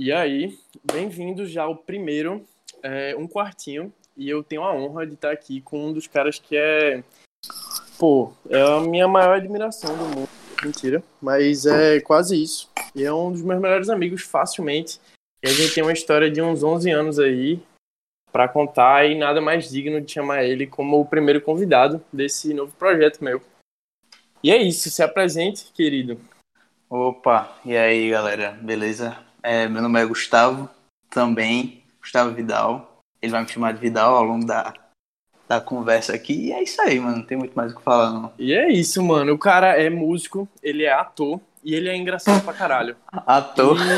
E aí, bem-vindos já ao primeiro, é, um quartinho. E eu tenho a honra de estar aqui com um dos caras que é. Pô, é a minha maior admiração do mundo. Mentira, mas é quase isso. E é um dos meus melhores amigos, facilmente. E a gente tem uma história de uns 11 anos aí para contar e nada mais digno de chamar ele como o primeiro convidado desse novo projeto meu. E é isso, se apresente, querido. Opa, e aí galera, beleza? É, meu nome é Gustavo, também, Gustavo Vidal. Ele vai me chamar de Vidal ao longo da, da conversa aqui. E é isso aí, mano. Não tem muito mais o que falar, não. E é isso, mano. O cara é músico, ele é ator e ele é engraçado pra caralho. Ator? E...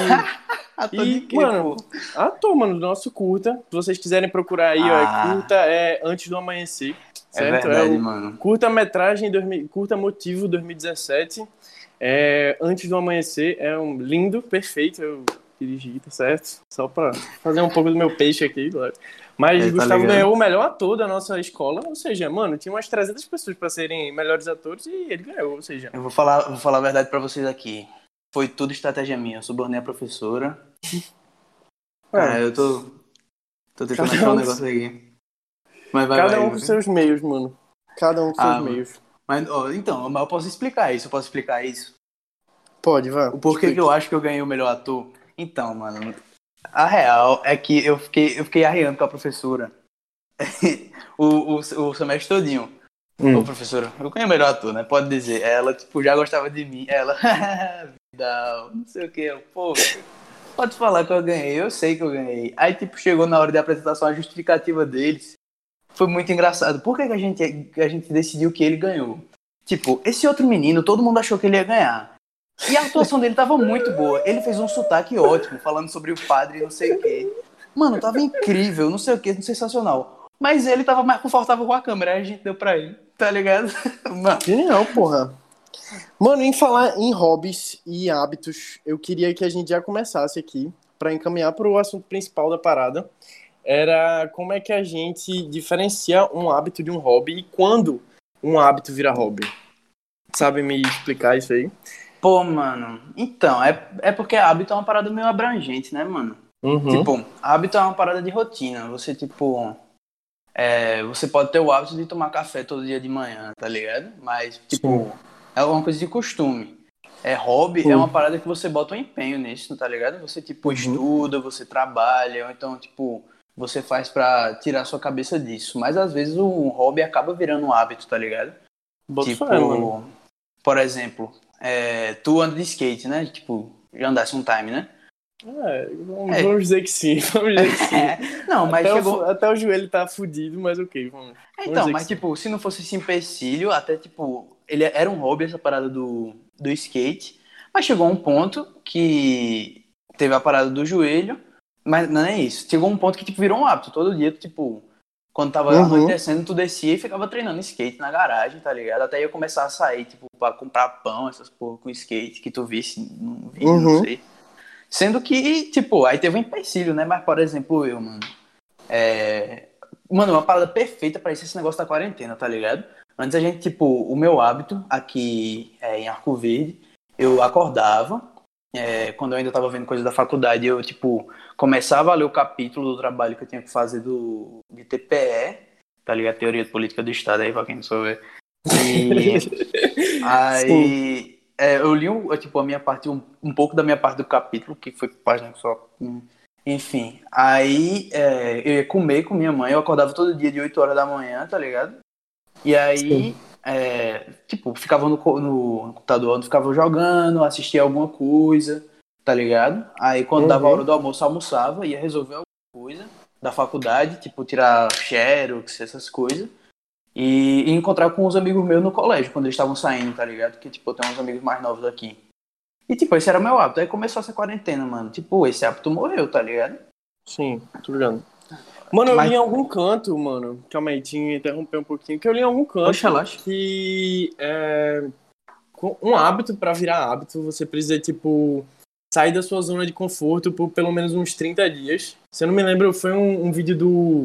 ator e, quê, mano, pô? ator, mano, do nosso curta. Se vocês quiserem procurar aí, ah. ó, é curta é Antes do Amanhecer. É certo? É verdade, é mano. Curta-metragem, curta motivo 2017. É, Antes do Amanhecer é um lindo, perfeito. Eu dirigi, tá certo? Só pra fazer um pouco do meu peixe aqui, claro. Mas é, Gustavo tá ganhou o melhor ator da nossa escola, ou seja, mano, tinha umas 300 pessoas para serem melhores atores e ele ganhou, ou seja. Eu vou falar, vou falar a verdade para vocês aqui. Foi tudo estratégia minha. Eu subornei a professora. Cara, é, eu tô. Tô tentando achar um negócio aqui. Mas vai, Cada vai, um com seus meios, mano. Cada um com ah, seus meios. Mas, ó, então, mas eu posso explicar isso, eu posso explicar isso. Pode, vai. O porquê que eu acho que eu ganhei o melhor ator? Então, mano, a real é que eu fiquei, eu fiquei arriando com a professora o, o, o semestre todinho. Hum. Ô, professora, eu ganhei o melhor ator, né? Pode dizer. Ela, tipo, já gostava de mim. Ela, não sei o que. Pô, pode falar que eu ganhei, eu sei que eu ganhei. Aí, tipo, chegou na hora de apresentação a justificativa deles foi muito engraçado. Por que, que a, gente, a gente decidiu que ele ganhou? Tipo, esse outro menino, todo mundo achou que ele ia ganhar. E a atuação dele tava muito boa. Ele fez um sotaque ótimo, falando sobre o padre não sei o quê. Mano, tava incrível, não sei o quê, sensacional. Mas ele tava mais confortável com a câmera, aí a gente deu pra ele, tá ligado? Mano. Genial, porra. Mano, em falar em hobbies e hábitos, eu queria que a gente já começasse aqui para encaminhar para o assunto principal da parada, era como é que a gente diferencia um hábito de um hobby e quando um hábito vira hobby. Sabe me explicar isso aí? Pô, mano, então, é, é porque hábito é uma parada meio abrangente, né, mano? Uhum. Tipo, hábito é uma parada de rotina. Você, tipo, é, você pode ter o hábito de tomar café todo dia de manhã, tá ligado? Mas, tipo, Sim. é uma coisa de costume. É hobby, uhum. é uma parada que você bota um empenho nisso, tá ligado? Você, tipo, uhum. estuda, você trabalha, ou então, tipo, você faz para tirar sua cabeça disso. Mas às vezes o hobby acaba virando um hábito, tá ligado? Tipo, fé, por exemplo, é, tu anda de skate, né? Tipo, já andasse um time, né? É, vamos, é. dizer que sim, vamos dizer que sim. não, mas até, chegou... o, até o joelho tá fudido, mas ok, vamos. vamos então, mas tipo, se não fosse esse empecilho, até tipo, ele era um hobby essa parada do, do skate, mas chegou um ponto que teve a parada do joelho, mas não é isso. Chegou um ponto que tipo, virou um hábito. Todo dia, tipo, quando tava uhum. anoitecendo, tu descia e ficava treinando skate na garagem, tá ligado? Até ia começar a sair, tipo, pra comprar pão, essas porra com skate que tu visse no vídeo, uhum. não sei. Sendo que, tipo, aí teve um empecilho, né? Mas, por exemplo, eu, mano. É... Mano, uma parada perfeita para isso esse negócio da quarentena, tá ligado? Antes a gente, tipo, o meu hábito aqui é, em Arco Verde, eu acordava, é, quando eu ainda tava vendo coisa da faculdade, eu, tipo, começava a ler o capítulo do trabalho que eu tinha que fazer do, de TPE, tá ligado? Teoria de Política do Estado aí, pra quem não souber. E aí é, eu li tipo, a minha parte, um, um pouco da minha parte do capítulo, que foi página só. Enfim, aí é, eu ia comer com minha mãe, eu acordava todo dia de 8 horas da manhã, tá ligado? E aí, é, tipo, ficava no, no computador, não ficava jogando, assistia alguma coisa tá ligado? Aí quando uhum. dava a hora do almoço, almoçava, ia resolver alguma coisa da faculdade, tipo tirar xerox, essas coisas. E, e encontrar com uns amigos meus no colégio, quando eles estavam saindo, tá ligado? Que, tipo, eu tenho uns amigos mais novos aqui. E, tipo, esse era meu hábito. Aí começou essa quarentena, mano. Tipo, esse hábito morreu, tá ligado? Sim, tô ligado. Mano, eu Mas... li em algum canto, mano. Calma aí, tinha que interromper um pouquinho. Que eu li em algum canto Oxa, que é, um hábito para virar hábito, você precisa, tipo, sair da sua zona de conforto por pelo menos uns 30 dias. Se eu não me lembro, foi um, um vídeo do.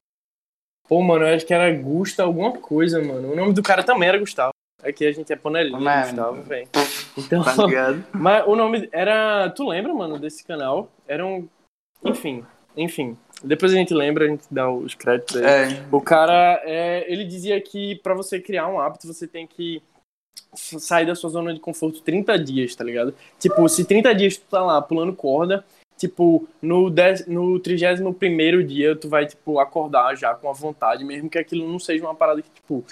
Pô, mano, eu acho que era Gusta alguma coisa, mano. O nome do cara também era Gustavo. Aqui a gente é panelinha, mano. Gustavo, velho. Então, tá ligado? mas o nome era. Tu lembra, mano, desse canal? Era um. Enfim, enfim. Depois a gente lembra, a gente dá os créditos aí. É, O cara, é, ele dizia que pra você criar um hábito, você tem que sair da sua zona de conforto 30 dias, tá ligado? Tipo, se 30 dias tu tá lá pulando corda, tipo, no, 10, no 31 dia tu vai, tipo, acordar já com a vontade, mesmo que aquilo não seja uma parada que, tipo,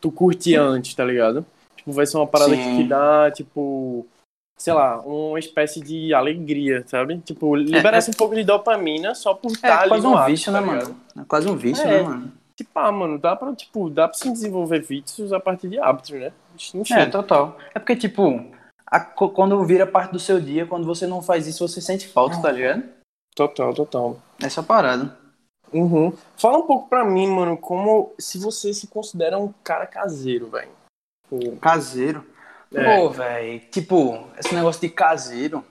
tu curte antes, tá ligado? Tipo, vai ser uma parada que Sim. te dá, tipo, sei lá, uma espécie de alegria, sabe? Tipo, liberasse um pouco de dopamina só por estar é ali quase um vício, tá né, mano? É quase um vício, É. né, mano? Tipo, ah, mano, dá pra, tipo, dá pra se desenvolver vícios a partir de hábitos, né? Enfim. É, total. É porque, tipo, a- quando vira parte do seu dia, quando você não faz isso, você sente falta, tá ligado? Total, total. Essa parada. Uhum. Fala um pouco pra mim, mano, como se você se considera um cara caseiro, velho. Tipo, Caseiro. É. Pô, velho, tipo, esse negócio de caseiro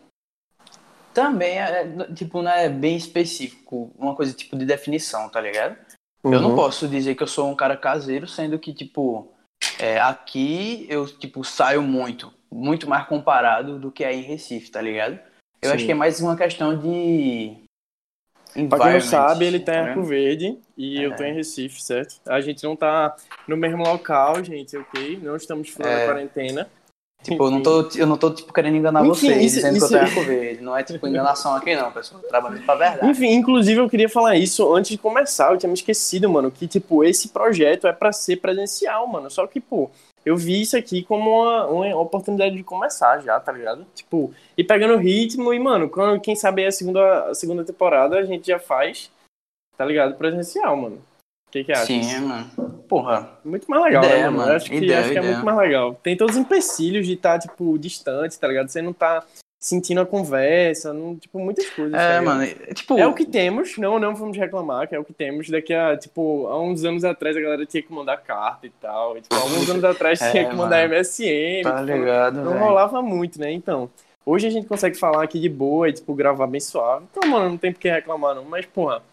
também é, tipo, não é bem específico, uma coisa tipo de definição, tá ligado? Eu não uhum. posso dizer que eu sou um cara caseiro, sendo que, tipo, é, aqui eu, tipo, saio muito, muito mais comparado do que aí em Recife, tá ligado? Eu Sim. acho que é mais uma questão de. Pra quem não sabe, ele tá em Arco? Verde e eu tô em Recife, certo? A gente não tá no mesmo local, gente, ok? Não estamos fora É. da quarentena. Tipo, eu não tô, eu não tô tipo, querendo enganar Enfim, vocês, isso- dizendo isso- que eu em Arco Verde. Não é tipo enganação aqui, não, pessoal. Eu trabalho pra verdade. Enfim, inclusive eu queria falar isso antes de começar, eu tinha me esquecido, mano, que, tipo, esse projeto é pra ser presencial, mano. Só que, pô, eu vi isso aqui como uma, uma oportunidade de começar já, tá ligado? Tipo, e pegando ritmo e, mano, quando, quem sabe a segunda, a segunda temporada a gente já faz, tá ligado? Presencial, mano. O que que acha? Sim, mano. Porra. Muito mais legal, Ideia, né, mano? mano. Acho que, Ideia, acho que é muito mais legal. Tem todos os empecilhos de estar, tipo, distante, tá ligado? Você não tá sentindo a conversa, não, tipo, muitas coisas. tá É, ligado? mano. é, Tipo, É o que temos, não, não vamos reclamar, que é o que temos. Daqui a, tipo, há uns anos atrás a galera tinha que mandar carta e tal. E, tipo, há alguns anos atrás É, tinha que mandar mano. MSN. tá tipo, ligado, não velho. rolava muito, né? Então, hoje a gente consegue falar aqui de boa e, tipo, gravar bem suave. Então, mano, não tem por que reclamar, não. Mas, porra,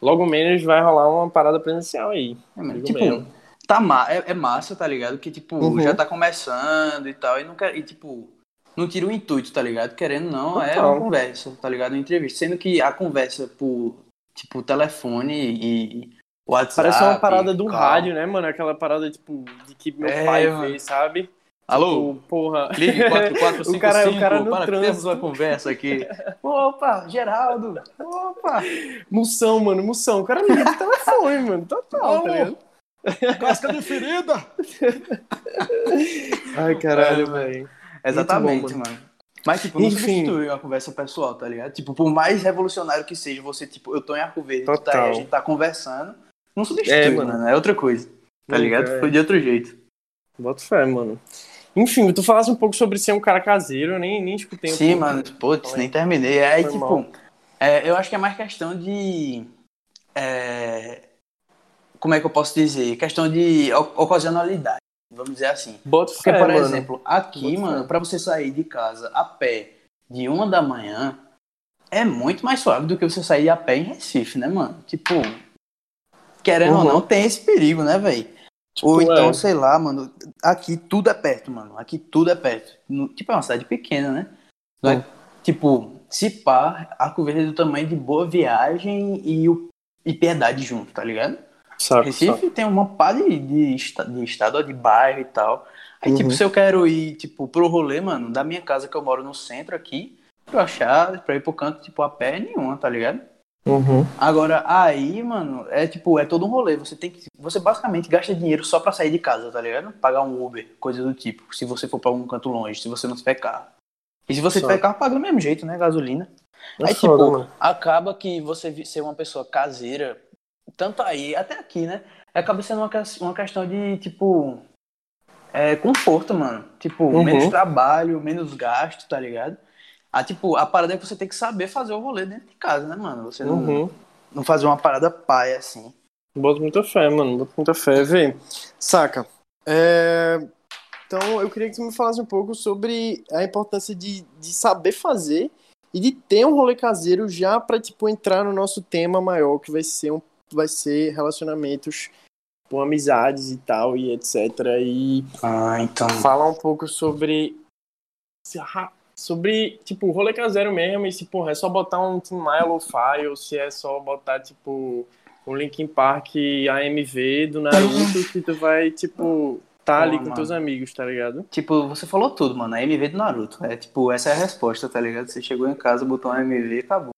logo menos vai rolar uma parada presencial aí. É, tipo, mesmo. tá ma é, é massa, tá ligado? Que, tipo, Uhum. já tá começando e tal. E, não quer, e, tipo, não tira o intuito, tá ligado? Querendo não, é uma conversa, tá ligado? Uma entrevista. Sendo que a conversa por, tipo, telefone e WhatsApp. Parece uma parada do rádio, né, mano? Aquela parada, tipo, de que meu É, pai mano. vê, sabe? Alô? Tipo, porra. Ligue 4455 O cara- o cara para trânsito. uma conversa aqui. Opa, Geraldo. Opa. Moção, mano, moção. O cara liga de telefone, mano. Total, tá ligado? Casca de ferida. Ai, caralho, É, velho. Exatamente, bom, mano. Mas, tipo, não Enfim. substitui uma conversa pessoal, tá ligado? Tipo, por mais revolucionário que seja, você, tipo, eu tô em Arco Verde, tu tá aí, a gente tá conversando, não substitui, É, mano. mano. É outra coisa, tá ligado? é. Foi de outro jeito. Bota fé, mano. Enfim, tu falasse um pouco sobre ser um cara caseiro, eu nem, nem escutei um Sim, pouco. mano, putz, nem terminei. Aí, Foi tipo, é, eu acho que é mais questão de. é, como é que eu posso dizer? Questão de ocasionalidade, vamos dizer assim. Bota Porque, fé, por mano. exemplo, aqui, Boto mano, pra você sair de casa a pé de uma da manhã, é muito mais suave do que você sair a pé em Recife, né, mano? Tipo, querendo ou Uhum. não, tem esse perigo, né, velho? Tipo, Ou então, é. sei lá, mano, aqui tudo é perto, mano. Aqui tudo é perto. No- tipo, é uma cidade pequena, né? É- Hum. Tipo, se pá, Arco Verde é do tamanho de Boa Viagem e, o, e Piedade junto, tá ligado? Saco, Recife saco. tem uma pá de, de, de estado, de bairro e tal. Aí, Uhum. tipo, se eu quero ir, tipo, pro rolê, mano, da minha casa que eu moro no centro aqui, pra eu achar, pra ir pro canto, tipo, a pé nenhuma, tá ligado? Uhum. Agora, aí, mano, é tipo, é todo um rolê. Você tem que. Você basicamente gasta dinheiro só pra sair de casa, tá ligado? Pagar um Uber, coisa do tipo. Se você for pra um canto longe, se você não tiver carro. E se você Só. tiver carro, paga do mesmo jeito, né? Gasolina. É Aí, foda, tipo, mano. acaba que você ser uma pessoa caseira, tanto aí, até aqui, né? Acaba sendo uma, uma questão de, tipo, é, conforto, mano. Tipo, Uhum. menos trabalho, menos gasto, tá ligado? Ah, tipo, a parada é que você tem que saber fazer o rolê dentro de casa, né, mano? Você não, Uhum. não fazer uma parada paia assim. Boto muita fé, mano. Boto muita fé. Vê, saca. É, Então, eu queria que você me falasse um pouco sobre a importância de, de saber fazer e de ter um rolê caseiro já pra, tipo, entrar no nosso tema maior, que vai ser, um, vai ser relacionamentos com amizades e tal, e etc. E Ah, então. falar um pouco sobre sobre, tipo, rolê caseiro mesmo, e se, porra, é só botar um Tim File, ou se é só botar, tipo, um Linkin Park AMV do Naruto, que tu vai, tipo, tá ali com mano. teus amigos, tá ligado? Tipo, você falou tudo, mano. A MV do Naruto. É tipo, essa é a resposta, tá ligado? Você chegou em casa, botou uma MV e acabou.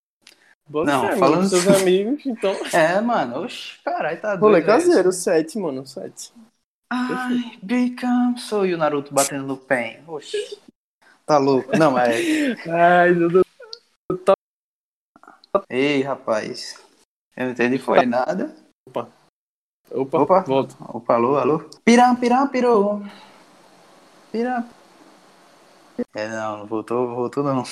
Bota Não, mano, falando- com seus amigos, então... É, mano. Oxi, caralho, tá doido. Rolê velho. caseiro, 7, mano, 7. I become so... E o Naruto batendo no pen. Oxi. Tá louco. Não, mas... Ai, meu Deus. Ei, rapaz. Eu não entendi foi nada. Opa, Opa. volta. Opa, alô, alô. Piram, piram, pirou. Piram. É, não, não voltou, voltou não.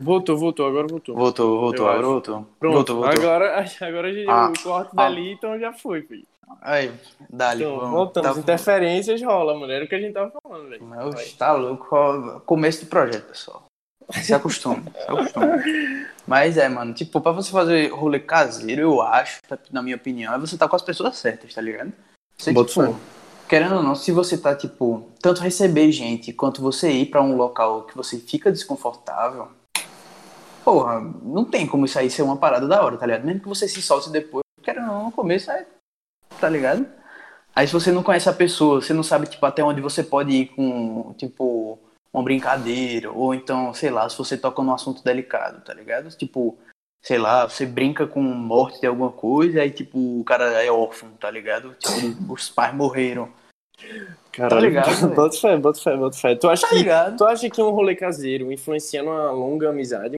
Voltou, voltou, agora voltou. Voltou, voltou, agora voltou. Pronto, voltou, voltou. agora, agora a gente, Ah, o corte ah. dali, então já foi, filho. Aí, dali, Então, vamos. voltamos. Tá- Interferências rola, mano. Era o que a gente tava falando, velho. Oxe, tá louco. Começo do projeto, pessoal. Se acostume, se acostume. Mas é, mano, tipo, pra você fazer rolê caseiro, eu acho, na minha opinião, é você tá com as pessoas certas, tá ligado? Você, Boto tipo, querendo ou não, se você tá, tipo, tanto receber gente quanto você ir pra um local que você fica desconfortável, porra, não tem como isso aí ser uma parada da hora, tá ligado? Mesmo que você se solte depois, querendo ou não, no começo é, tá ligado? Aí se você não conhece a pessoa, você não sabe, tipo, até onde você pode ir com, tipo, uma brincadeira, ou então, sei lá, se você toca num assunto delicado, tá ligado? Tipo, sei lá, você brinca com morte de alguma coisa, aí, tipo, o cara é órfão, tá ligado? Tipo, os pais morreram, Caralho, ligado, velho? bota fé, bota fé, bota fé. Tu acha, tá que, ligado? tu acha que um rolê caseiro influencia numa longa amizade?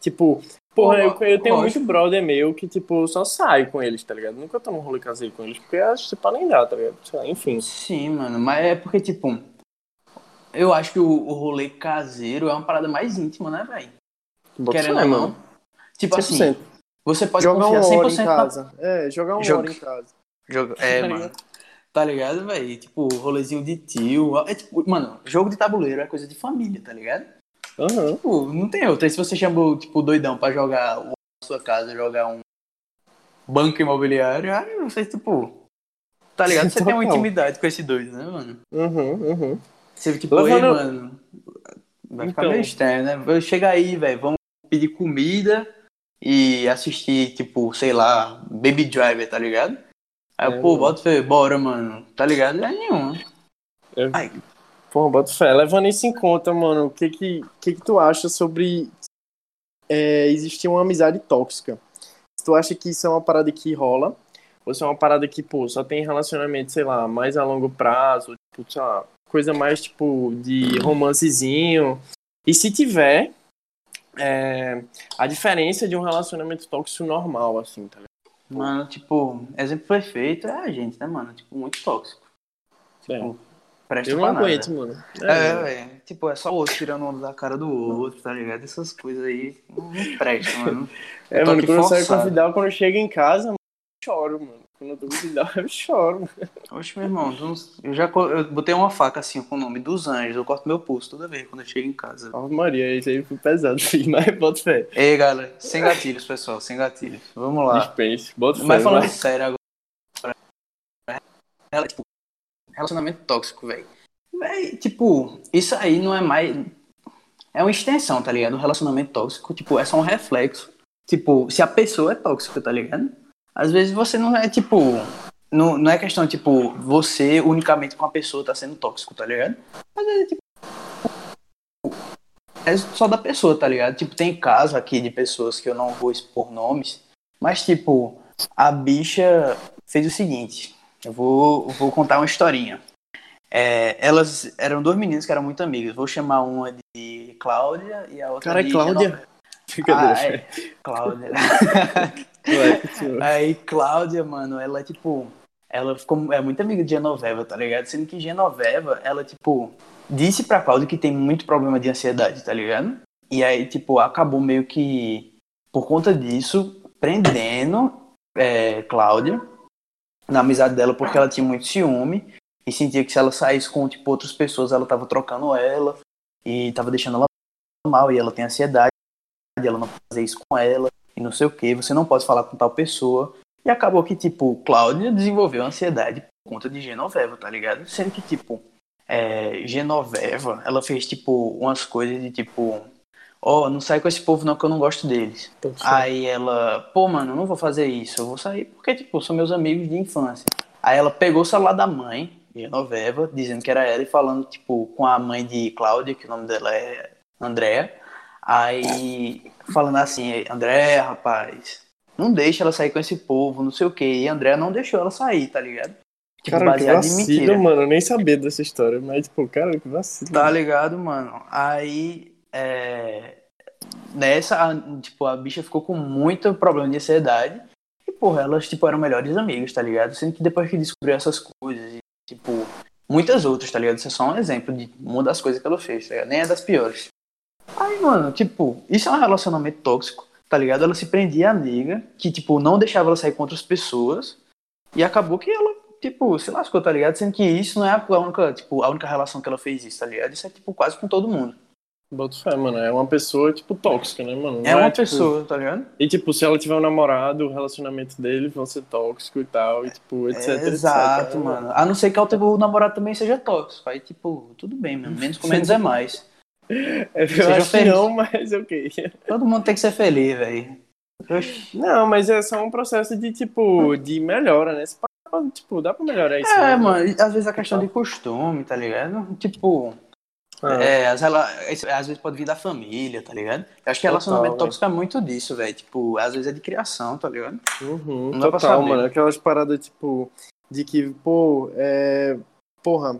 Tipo, porra, eu, eu tenho Lógico. muito brother meu que, tipo, só saio com eles, tá ligado? Nunca tô num rolê caseiro com eles, porque acho que pra nem dá, tá ligado? Lá, enfim. Sim, mano, mas é porque, tipo, eu acho que o, o rolê caseiro é uma parada mais íntima, né, velho? Querendo ou mano. não. Tipo assim, 100%. você pode Jogar confiar uma hora 100% em na casa. É, jogar uma Joga- hora em casa. Jogo... É, Tá mano. ligado? Tá ligado, velho? Tipo, rolezinho de tio. É tipo, mano, jogo de tabuleiro é coisa de família, tá ligado? Aham. Tipo, não tem outra. E se você chamou, tipo, doidão pra jogar na sua casa, jogar um banco imobiliário, aí você, tipo. Tá ligado? Você tem uma Total. intimidade com esse doido, né, mano? Uhum, uhum. Você, tipo, ei, Levando- mano. Vai ficar Então. meio estranho, né? Chega aí, velho. Vamos pedir comida e assistir, tipo, sei lá, Baby Driver, tá ligado? Aí, É, pô, mano. bota bora, mano. Tá ligado? É nenhum. Ai. Porra, bota fé. Levando isso em conta, mano, o que que, que, que tu acha sobre é, existir uma amizade tóxica? Se tu acha que isso é uma parada que rola, ou se é uma parada que, pô, só tem relacionamento, sei lá, mais a longo prazo, tipo, sei lá, coisa mais, tipo, de romancezinho. E se tiver, é, a diferença de um relacionamento tóxico normal, assim, tá ligado? Mano, tipo, exemplo perfeito é a gente, né, mano? Tipo, muito tóxico. É. Presta Eu não pra nada. aguento, mano. É, mano. velho. Tipo, é só o outro tirando onda da cara do outro, tá ligado? Essas coisas aí não presta, mano. É, Eu mano, quando eu saio com forçado. Vidal, quando eu chego em casa, mano, eu choro, mano. Quando eu tô com o Vidal, eu choro. Oxe, meu irmão, não- eu já eu botei uma faca assim com o nome dos anjos. Eu corto meu pulso toda vez quando eu chego em casa. Ave Maria, isso aí foi pesado, filho, mas bota fé. Ei, galera, sem gatilhos, pessoal, sem gatilhos. Vamos lá. Dispense, bota fé. Mas falando vai. sério agora. Ela, tipo, relacionamento tóxico, velho. Véi, tipo, isso aí não é mais. É uma extensão, tá ligado? O relacionamento tóxico, tipo, é só um reflexo. Tipo, se a pessoa é tóxica, tá ligado? Às vezes você não é, tipo. Não, não é questão, tipo, você unicamente com a pessoa tá sendo tóxico, tá ligado? Às vezes, tipo. É só da pessoa, tá ligado? Tipo, tem casos aqui de pessoas que eu não vou expor nomes, mas, tipo, a bicha fez o seguinte. Eu vou, vou contar uma historinha. É, elas eram duas meninas que eram muito amigas. Vou chamar uma de Cláudia e a outra Cara, é de Cláudia? Brincadeira, Ah, é, Cláudia. Vai, continua. Aí Cláudia, mano, ela tipo, ela ficou é muito amiga de Genoveva, tá ligado? Sendo que Genoveva, ela tipo disse pra Cláudia que tem muito problema de ansiedade, tá ligado? E aí tipo acabou meio que por conta disso prendendo é, Cláudia na amizade dela porque ela tinha muito ciúme e sentia que se ela saísse com tipo outras pessoas ela tava trocando ela e tava deixando ela mal e ela tem ansiedade, ela não fazer isso com ela e não sei o que, você não pode falar com tal pessoa. E acabou que, tipo, Cláudia desenvolveu ansiedade por conta de Genoveva, tá ligado? Sendo que, tipo, é, Genoveva, ela fez, tipo, umas coisas de tipo. Ó, oh, não sai com esse povo não, que eu não gosto deles. Aí ela, pô, mano, não vou fazer isso, eu vou sair porque, tipo, são meus amigos de infância. Aí ela pegou o celular da mãe, Genoveva, dizendo que era ela e falando, tipo, com a mãe de Cláudia, que o nome dela é Andréa. Aí, falando assim, Andréa, rapaz, não deixa ela sair com esse povo, não sei o quê. E Andréa não deixou ela sair, tá ligado? Tipo, cara, que vacilo, mano. Eu nem sabia dessa história, mas, tipo, cara, que vacilo. Tá ligado, mano? Aí, é... Nessa, a, tipo, a bicha ficou com muito problema de ansiedade. E, porra, elas, tipo, eram melhores amigas, tá ligado? Sendo que depois que descobriu essas coisas, e, tipo, muitas outras, tá ligado? Isso é só um exemplo de uma das coisas que ela fez, tá ligado? Nem é das piores. Aí, mano, tipo, isso é um relacionamento tóxico, tá ligado? Ela se prendia a amiga, que, tipo, não deixava ela sair com outras pessoas. E acabou que ela tipo, se lascou, tá ligado? Sendo que isso não é a única, tipo, a única relação que ela fez isso, tá ligado? Isso é, tipo, quase com todo mundo. Boto fé, mano. É uma pessoa, tipo, tóxica, né, mano? Não é uma é, tipo... pessoa, tá ligado? E, tipo, se ela tiver um namorado, o relacionamento dele vai ser tóxico e tal, e, tipo, etc, é, Exato, etc, mano. A não ser que o namorado também seja tóxico. Aí, tipo, tudo bem, mano. Menos com menos é mais. É, eu seja acho feliz. não, mas ok. Todo mundo tem que ser feliz, velho. Não, mas é só um processo de, tipo, de melhora, né? Tipo, dá pra melhorar isso. É, mano, às vezes a questão de costume, tá ligado? Tipo. Ah. É, às, às vezes pode vir da família, tá ligado? Eu acho que relacionamento total, tóxico é muito disso, velho. Tipo, às vezes é de criação, tá ligado? Uhum, Não total, mano. Aquelas paradas, tipo, de que, pô, é. Porra.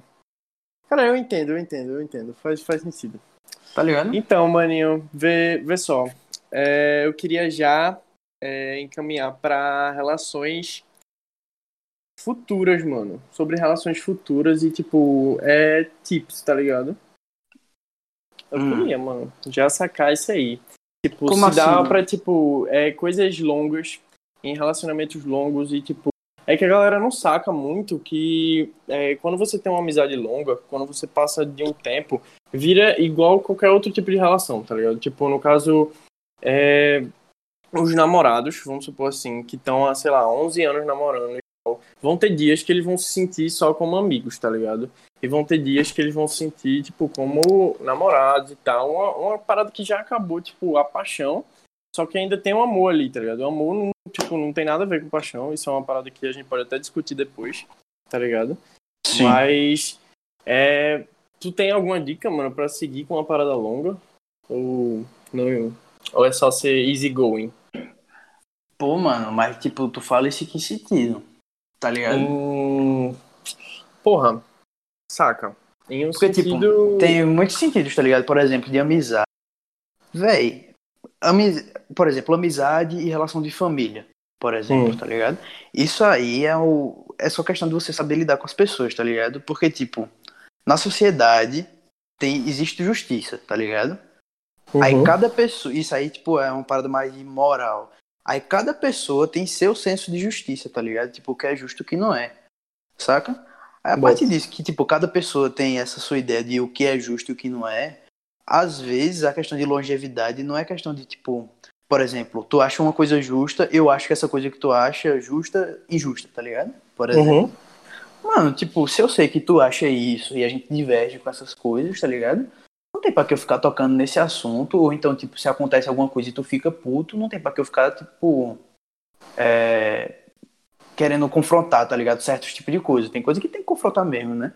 Cara, eu entendo, eu entendo, eu entendo. Faz, faz sentido. Tá ligado? Então, maninho, vê, vê só. É, eu queria já é, encaminhar para relações futuras, mano. Sobre relações futuras e, tipo, é tips, tá ligado? Eu hum. queria, mano, já sacar isso aí. Tipo, Como se assim? dá pra, tipo, é, coisas longas, em relacionamentos longos e, tipo, é que a galera não saca muito que é, quando você tem uma amizade longa, quando você passa de um tempo, vira igual qualquer outro tipo de relação, tá ligado? Tipo, no caso, é, os namorados, vamos supor assim, que estão há, sei lá, 11 anos namorando vão ter dias que eles vão se sentir só como amigos, tá ligado? E vão ter dias que eles vão se sentir, tipo, como namorados e tal. Uma, uma parada que já acabou, tipo, a paixão, só que ainda tem um amor ali, tá ligado? O amor, não, tipo, não tem nada a ver com paixão. Isso é uma parada que a gente pode até discutir depois, tá ligado? Sim. Mas, é... Tu tem alguma dica, mano, pra seguir com uma parada longa? Ou não... Ou é só ser easy going? Pô, mano, mas, tipo, tu fala isso em que sentido? Tá ligado? Hum... Porra, saca. Em um Porque, tipo, sentido... tipo, tem muitos sentidos, tá ligado? Por exemplo, de amizade. Véi, amiz... por exemplo, amizade e relação de família, por exemplo, hum. tá ligado? Isso aí é, o... é só questão de você saber lidar com as pessoas, tá ligado? Porque, tipo, na sociedade tem... existe justiça, tá ligado? Uhum. Aí cada pessoa. Isso aí, tipo, é uma parada mais moral. Aí cada pessoa tem seu senso de justiça, tá ligado? Tipo, o que é justo e o que não é. Saca? Aí a Bom. partir disso, que tipo, cada pessoa tem essa sua ideia de o que é justo e o que não é, às vezes a questão de longevidade não é questão de, tipo, por exemplo, tu acha uma coisa justa, eu acho que essa coisa que tu acha justa, injusta, tá ligado? Por exemplo. Uhum. Mano, tipo, se eu sei que tu acha isso e a gente diverge com essas coisas, tá ligado? Não tem pra que eu ficar tocando nesse assunto, ou então, tipo, se acontece alguma coisa e tu fica puto, não tem pra que eu ficar, tipo, é, querendo confrontar, tá ligado? Certos tipos de coisa. Tem coisa que tem que confrontar mesmo, né?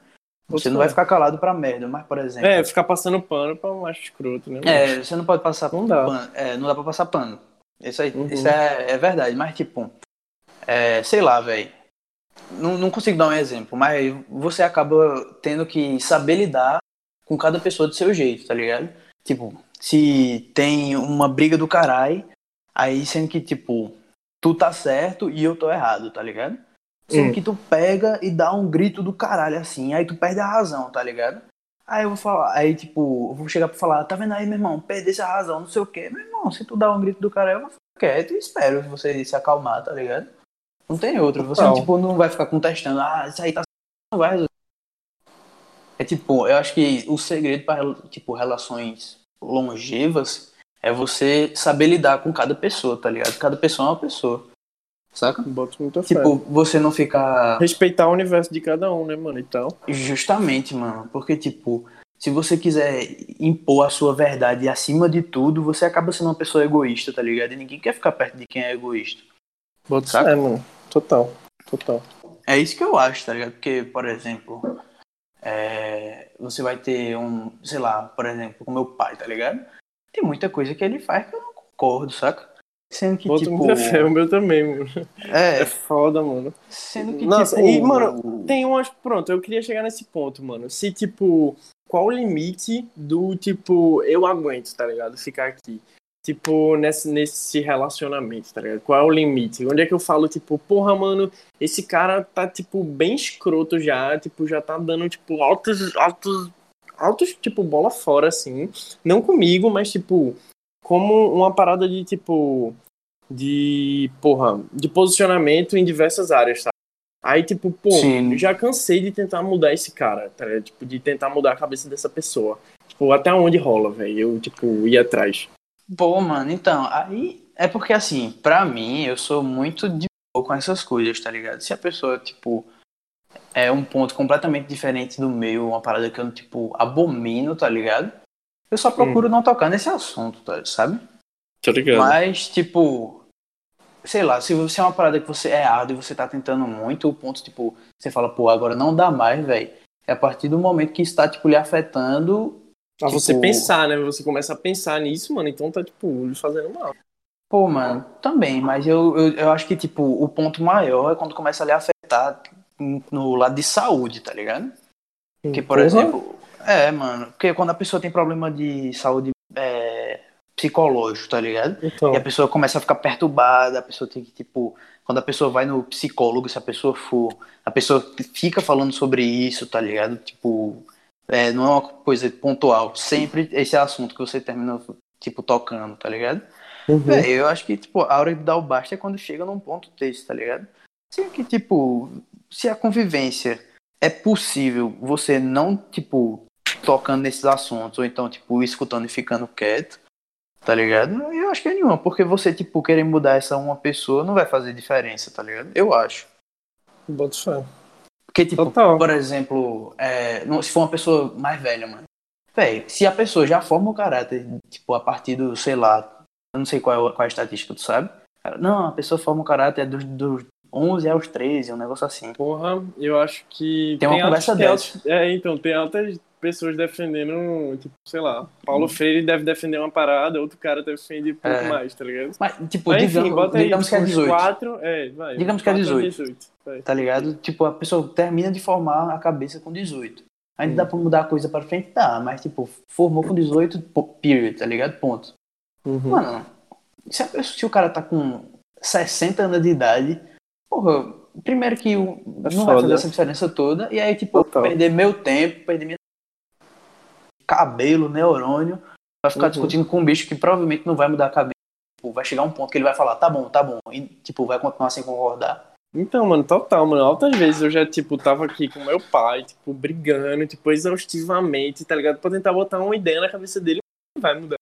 Você não vai ficar calado pra merda, mas, por exemplo. É, ficar passando pano pra um macho escroto, né? É, você não pode passar não dá. pano. É, não dá pra passar pano. Isso aí, uhum. isso é, é verdade, mas, tipo, é, sei lá, velho. Não, não consigo dar um exemplo, mas você acaba tendo que saber lidar com cada pessoa do seu jeito, tá ligado? Tipo, se tem uma briga do caralho, aí sendo que, tipo, tu tá certo e eu tô errado, tá ligado? Sendo hum. que tu pega e dá um grito do caralho assim, aí tu perde a razão, tá ligado? Aí eu vou falar, aí tipo, eu vou chegar pra falar, tá vendo aí, meu irmão, perdesse a razão, não sei o quê. Meu irmão, se tu dá um grito do caralho, eu vou ficar quieto e espero você se acalmar, tá ligado? Não tem outro. Você, não. tipo, não vai ficar contestando, ah, isso aí tá não vai resolver. É tipo, eu acho que o segredo para tipo relações longevas é você saber lidar com cada pessoa, tá ligado? Cada pessoa é uma pessoa. Saca? Boto muita fé. Tipo, você não ficar. Respeitar o universo de cada um, né, mano, e tal. Justamente, mano. Porque, tipo, se você quiser impor a sua verdade acima de tudo, você acaba sendo uma pessoa egoísta, tá ligado? E ninguém quer ficar perto de quem é egoísta. Boto Saca? fé, mano. Total. Total. É isso que eu acho, tá ligado? Porque, por exemplo, é, você vai ter um, sei lá, por exemplo, com meu pai, tá ligado? Tem muita coisa que ele faz que eu não concordo, saca? Sendo que, Boto tipo. muita fé, o meu também, mano. É É, foda, mano. sendo que, Nossa, tipo. e, mano, Tem umas. Pronto, eu queria chegar nesse ponto, mano. Se, tipo, qual o limite do, tipo, eu aguento, tá ligado? Ficar aqui. Tipo, nesse, nesse relacionamento, tá ligado? Qual é o limite? Onde é que eu falo, tipo, porra, mano, esse cara tá, tipo, bem escroto já, tipo, já tá dando, tipo, altos, altos, altos, tipo, bola fora, assim. Não comigo, mas, tipo, como uma parada de, tipo, de, porra, de posicionamento em diversas áreas, tá? Aí, tipo, pô, Sim. já cansei de tentar mudar esse cara, tá ligado? Tipo, de tentar mudar a cabeça dessa pessoa. Tipo, até onde rola, velho. Eu, tipo, ia atrás. Pô, mano, então, aí é porque assim, pra mim, eu sou muito de boa com essas coisas, tá ligado? Se a pessoa, tipo, é um ponto completamente diferente do meu, uma parada que eu, tipo, abomino, tá ligado? Eu só procuro não tocar nesse assunto, tá, sabe? Tá ligado? Mas, tipo, sei lá, se você é uma parada que você é árduo e você tá tentando muito, o ponto, tipo, você fala, pô, agora não dá mais, velho. É a partir do momento que está, tipo, lhe afetando Pra você tipo- pensar, né? Você começa a pensar nisso, mano, então tá, tipo, lhe fazendo mal. Pô, mano, também, mas eu, eu, eu acho que, tipo, o ponto maior é quando começa a lhe afetar no lado de saúde, tá ligado? Porque, por Porra. exemplo, é, mano, porque quando a pessoa tem problema de saúde é, psicológico, tá ligado? Então, E a pessoa começa a ficar perturbada, a pessoa tem que, tipo, quando a pessoa vai no psicólogo, se a pessoa for, a pessoa fica falando sobre isso, tá ligado? Tipo, é, não é uma coisa pontual, sempre esse é assunto que você termina, tipo, tocando, tá ligado? uhum. Véi, eu acho que, tipo, a hora de dar o basta é quando chega num ponto desse, tá ligado? Se que, tipo, se a convivência é possível você não, tipo, tocando nesses assuntos, ou então, tipo, escutando e ficando quieto, tá ligado? Eu acho que é nenhuma, porque você, tipo, querer mudar essa uma pessoa não vai fazer diferença, tá ligado? Eu acho. Boto fé. Porque, tipo, Total. por exemplo, é, não- se for uma pessoa mais velha, mano. Véi, se a pessoa já forma o caráter, tipo, a partir do, sei lá, eu não sei qual é, qual é a estatística, tu sabe? Não, a pessoa forma o caráter dos, dos 11 aos 13, um negócio assim. Porra, eu acho que. Tem uma altas- conversa tem dessa. altas- é, então, tem altas pessoas defendendo, tipo, sei lá, Paulo Freire deve defender uma parada, outro cara defende um pouco É. mais, tá ligado? Mas, tipo, Mas enfim, digamos, bota aí, digamos que é uns 18, quatro, é, vai. Digamos que é quatro a 18. vai. tá ligado? Tipo, a pessoa termina de formar a cabeça com 18. Ainda Hum. dá pra mudar a coisa pra frente? Dá, mas, tipo, formou com 18, po- period, tá ligado? Ponto. Uhum. Mano, se, a pessoa- se o cara tá com 60 anos de idade, porra, primeiro que o- É não vai foda. fazer essa diferença toda, e aí, tipo, Total. perder meu tempo, perder minha cabelo, neurônio, vai ficar Uhum. discutindo com um bicho que provavelmente não vai mudar a cabeça. Tipo, vai chegar um ponto que ele vai falar, tá bom, tá bom, e, tipo, vai continuar sem concordar. Então, mano, total, mano. Altas vezes eu já, tipo, tava aqui com meu pai, tipo, brigando, tipo, exaustivamente, tá ligado? Pra tentar botar uma ideia na cabeça dele, não vai mudar.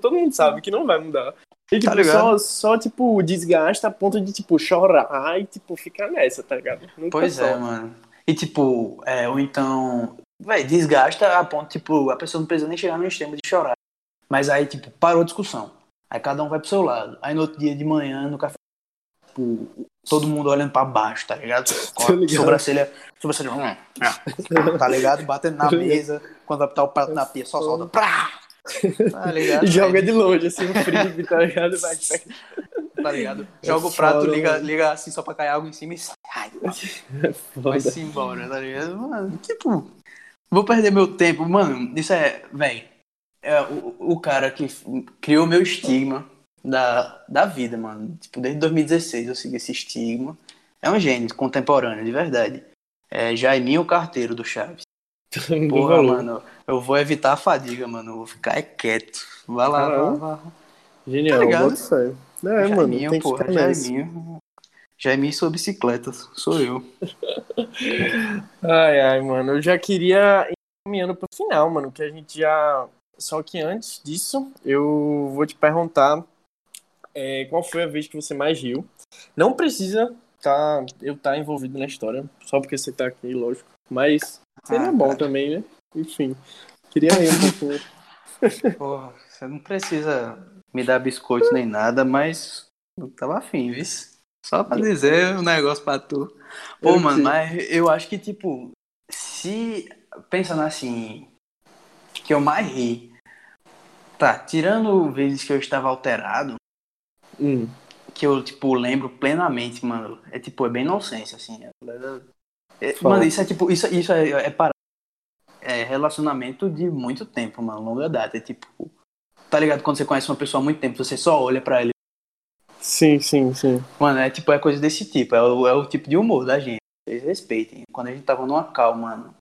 Todo mundo sabe que não vai mudar. E, tipo, Tá só, só, tipo, desgasta a ponto de, tipo, chorar e, tipo, ficar nessa, tá ligado? Nunca Pois só. é, mano. E tipo, é, ou então, véi, desgasta a ponto, tipo, a pessoa não precisa nem chegar no extremo de chorar. Mas aí, tipo, parou a discussão. Aí cada um vai pro seu lado. Aí no outro dia de manhã, no café, tipo, todo mundo olhando pra baixo, tá ligado? A ligado. sobrancelha, sobrancelha, hum, hum, tá ligado? Batendo na mesa, quando vai botar o prato na pia, só solta, prá! Tá ligado? Joga de longe, assim, no frisbee, tá ligado? Vai, tá ligado? É Joga o prato, liga, liga assim só pra cair algo em cima e sai. Ai, foda. vai se embora, tá ligado? Mano, tipo, vou perder meu tempo. Mano, isso é, véi, é o, o cara que criou meu estigma da, da vida, mano. Tipo, desde 2016 eu segui esse estigma. É um gênio contemporâneo, de verdade. É Jaiminho Carteiro do Chaves. Porra, valor. mano, eu vou evitar a fadiga, mano. Eu vou ficar é quieto. Vai lá, vai Caramba. lá. vai lá. Genial, Tá ligado? É, mano, Jaiminho, tem que porra. Jaiminho. Jaiminho sua bicicleta, sou eu. Ai, ai, mano, eu já queria ir caminhando pro final, mano, que a gente já. Só que antes disso, eu vou te perguntar é, qual foi a vez que você mais riu? Não precisa tá, eu estar tá envolvido na história, só porque você tá aqui, lógico. Mas seria ah, bom cara. também, né? Enfim, queria rir um pouquinho. Porra, você não precisa me dar biscoito nem nada, mas eu tava afim, viu? Só pra dizer um negócio pra tu. Pô, eu mano, mas eu acho que, tipo, se pensando assim, que eu mais ri, tá, tirando vezes que eu estava alterado, hum. que eu, tipo, lembro plenamente, mano, é tipo, é bem inocência, assim. É, mano, isso é tipo, isso, isso é, é para é relacionamento de muito tempo, mano, longa data. É tipo, tá ligado? Quando você conhece uma pessoa há muito tempo, você só olha para ela. Sim, sim, sim. Mano, é tipo, é coisa desse tipo. É o, é o tipo de humor da gente. Vocês respeitem. Quando a gente tava numa calma, mano,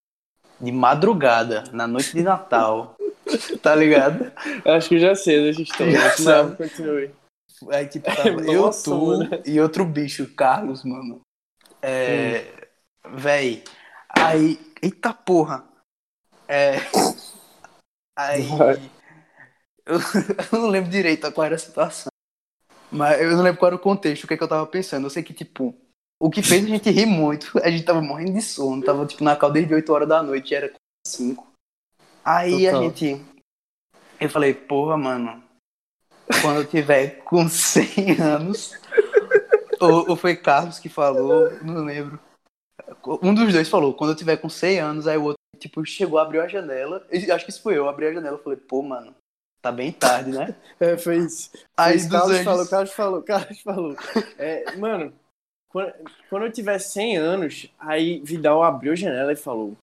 de madrugada, na noite de Natal. tá ligado? Acho que eu já sei dessa história. Não, continue. Aí, tipo, tava eu, Nossa, tu mano. e outro bicho, Carlos, mano. É. Hum. Véi. Aí. Eita porra. É. Aí. Eu, eu não lembro direito qual era a situação. Mas eu não lembro qual era o contexto, o que, é que eu tava pensando. Eu sei que, tipo, o que fez a gente rir muito, a gente tava morrendo de sono, tava, tipo, na cal desde 8 horas da noite, era 5. Aí Total. a gente. Eu falei, porra, mano, quando eu tiver com 100 anos. ou, ou foi Carlos que falou, não lembro. Um dos dois falou, quando eu tiver com 100 anos, aí o outro, tipo, chegou, abriu a janela. Acho que isso foi eu, abri a janela e falei, pô, mano, Tá bem tarde, né? É, foi isso. Aí o Carlos falou, Carlos falou, Carlos falou. É, mano, quando, quando eu tiver 100 anos, aí Vidal abriu a janela e falou: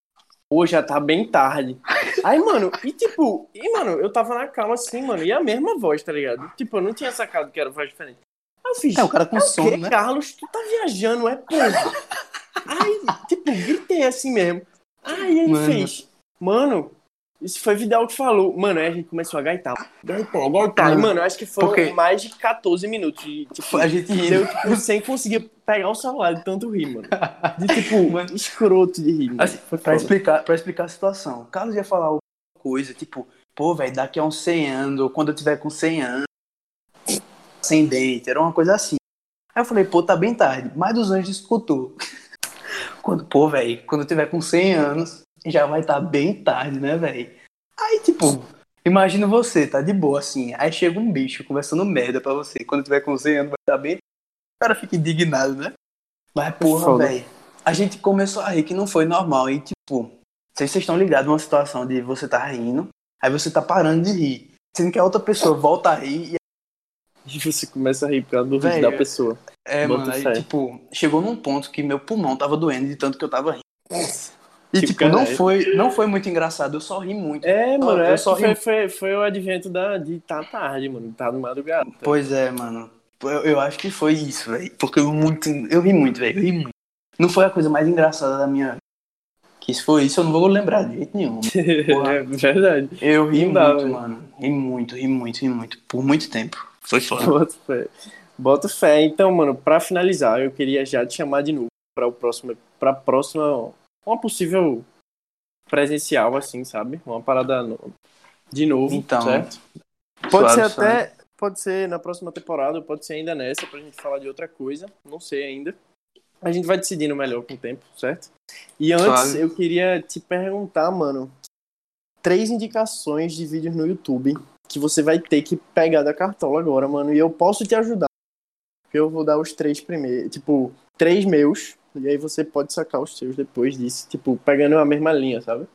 Pô, já tá bem tarde. Aí, mano, e tipo, e mano, eu tava na calma assim, mano, e a mesma voz, tá ligado? Tipo, eu não tinha sacado que era voz diferente. Aí eu fiz. É, o cara com é sono, né? Carlos, tu tá viajando, é porra. Aí, tipo, gritei assim mesmo. Aí ele mano. fez. Mano, isso foi Vidal que falou. Mano, aí a gente começou a gaitar. Gaitar, gaitar. E, mano, acho que foi Porque... mais de 14 minutos. De, tipo, a gente riu. tipo, sem conseguir pegar o celular de tanto rir, mano. De tipo, mano, escroto de rir. Assim, pra, explicar, pra explicar a situação. O Carlos ia falar alguma coisa, tipo, pô, velho, daqui a uns 100 anos, ou quando eu tiver com 100 anos, sem dente, era uma coisa assim. Aí eu falei, pô, tá bem tarde. Mais dos anjos escutou. quando, pô, velho, quando eu tiver com 100 anos, já vai estar tá bem tarde, né, velho? Aí, tipo, imagina você, tá de boa assim. Aí chega um bicho conversando merda pra você. Quando tiver com 100 anos, vai estar tá bem. O cara fica indignado, né? Mas, porra, velho. A gente começou a rir que não foi normal. E, tipo, sei se vocês estão ligados numa situação de você tá rindo, aí você tá parando de rir. Sendo que a outra pessoa volta a rir e. E você começa a rir causa do da pessoa. É, Bota mano, aí, tipo, chegou num ponto que meu pulmão tava doendo de tanto que eu tava rindo. E, tipo, tipo não foi, não foi muito engraçado, eu só ri muito. É, mano, eu, é só foi, foi, foi, o advento da, de tá tarde, mano, tá no madrugada. Pois é, mano. Eu, eu acho que foi isso, velho. Porque eu, muito, eu ri muito, velho, eu ri muito. Não foi a coisa mais engraçada da minha que se for isso, eu não vou lembrar de jeito nenhum. é verdade. Eu ri muito, mano. Ri muito, ri muito, ri muito. Por muito tempo. Foi foda. Boto fé. Boto fé. Então, mano, pra finalizar, eu queria já te chamar de novo para o próximo, pra próxima uma possível presencial, assim, sabe? Uma parada no... de novo, então, certo? Pode ser até, pode ser na próxima temporada, pode ser ainda nessa, pra gente falar de outra coisa, não sei ainda. A gente vai decidindo melhor com o tempo, certo? E antes, Suave. eu queria te perguntar, mano, três indicações de vídeos no YouTube que você vai ter que pegar da cartola agora, mano, e eu posso te ajudar. Eu vou dar os três primeiros, tipo, três meus, e aí você pode sacar os seus depois disso, tipo, pegando a mesma linha, sabe?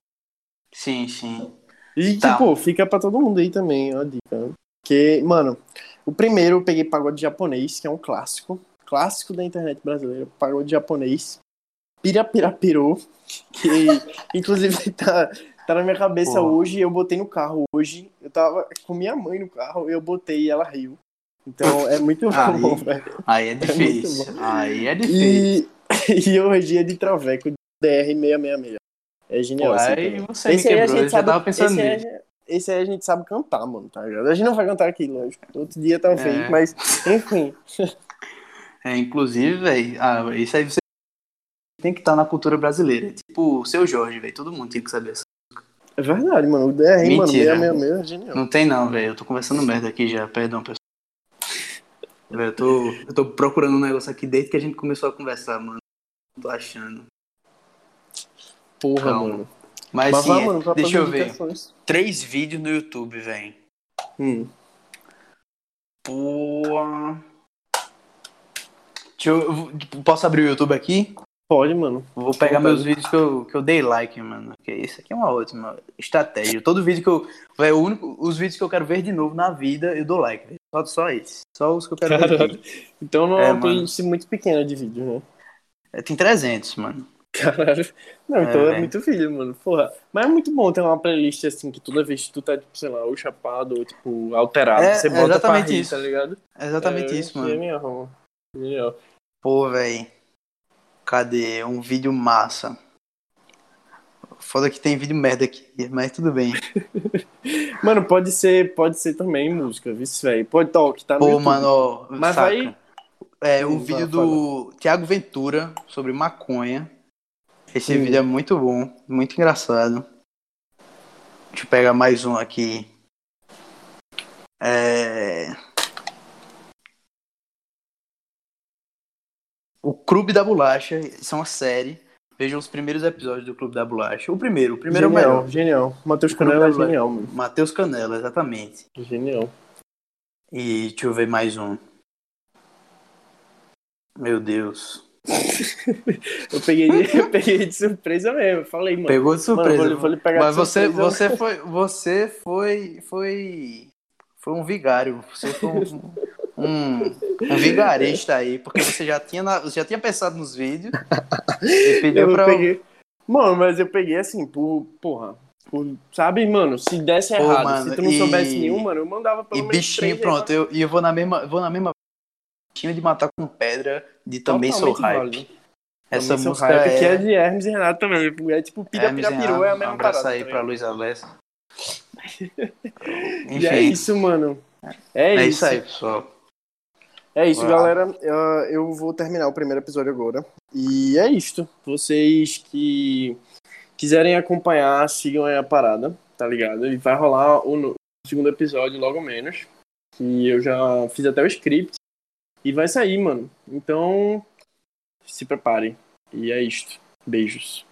Sim, sim. E, tá. tipo, fica pra todo mundo aí também, ó, dica. Porque, mano, o primeiro eu peguei pagode japonês, que é um clássico. Clássico da internet brasileira, pagode japonês. Pirapirapirô, que inclusive tá, tá na minha cabeça hoje. Eu botei no carro hoje. Eu tava com minha mãe no carro, eu botei e ela riu. Então é muito bom, velho. Aí é, é difícil. É aí é difícil. E, e hoje é de Traveco DR666. É genial. Pô, aí você esse me quebrou, eu já sabe, tava pensando esse nisso. esse aí a gente sabe cantar, mano, tá ligado? A gente não vai cantar aqui, lógico. Outro dia talvez, é. mas enfim. É, inclusive, velho, ah, isso aí você tem que estar tá na cultura brasileira. Tipo o seu Jorge, velho. Todo mundo tem que saber essa É verdade, mano. O DR, Mentira. mano, 666 é genial. Não tem não, velho. Eu tô conversando merda aqui já, perdão, pessoal. Eu tô, eu tô procurando um negócio aqui desde que a gente começou a conversar, mano. Tô achando. Porra, Calma. mano. Mas, Mas sim, vai, mano, deixa eu ver. Três vídeos no YouTube, velho. Hum. Porra. Deixa eu, tipo, posso abrir o YouTube aqui? Pode, mano. Vou pegar meus vídeos que eu, que eu dei like, mano. Que isso aqui é uma ótima estratégia. Todo vídeo que eu. Véio, o único, os vídeos que eu quero ver de novo na vida, eu dou like. Véio. Só, só esse. Só os que eu quero. Caralho. Então não é É, uma playlist muito pequena de vídeo, né? É, Tem 300, mano. Caralho. Não, então É, é, muito vídeo, mano. Porra. Mas é muito bom ter uma playlist assim que toda vez que tu tá, tipo, sei lá, ou chapado ou, tipo, alterado, É, você bota pra exatamente rir, isso. tá ligado? É exatamente isso, mano. Genial, mano. Genial. Pô, velho. Cadê? Um vídeo massa. Foda que tem vídeo merda aqui, mas tudo bem. Mano, pode ser, pode ser também música, vice velho. Pode talk, tá Pô, YouTube. mano, Mas saca. vai- É, o Hum, vídeo vai, do Tiago Ventura sobre maconha. Esse Hum. vídeo é muito bom, muito engraçado. Deixa eu pegar mais um aqui. É... O Clube da Bolacha, isso é uma série. Vejam os primeiros episódios do Clube da Bolacha. O primeiro, o primeiro é o genial, melhor. genial. Matheus Canela é genial, mano. Matheus Canela, exatamente. Genial. E deixa eu ver mais um. Meu Deus. Eu peguei, de, eu peguei de surpresa mesmo. Falei, mano. Pegou de surpresa. Mano, vou, vou Mas de você, surpresa. você foi, você foi, foi, foi um vigário. Você foi um, um, um vigarista aí, porque você já tinha, na- você já tinha pensado nos vídeos e pediu Eu pra. peguei. Mano, mas eu peguei assim, por. Porra. Por, sabe, mano, se desse Pô, errado, mano, se tu não e- soubesse nenhum, mano, eu mandava pelo E menos bichinho, três pronto, eu, e eu vou na mesma, vou na mesma bichinho de matar com pedra de também sou hype. válido. Essa Também música hype, é, que é de Hermes e Renato também. É tipo Pira Pira e Pirou, é a mesma Um abraço parada. aí tá pra? Luiz Alessio. E é Enfim, isso, mano. É, é isso. isso aí, pessoal. É isso, galera. Eu, vou terminar o primeiro episódio agora. E é isto. Vocês que quiserem acompanhar, sigam aí a parada, tá ligado? E vai rolar o segundo episódio logo menos. Que eu já fiz até o script. E vai sair, mano. Então, se preparem. E é isto. Beijos.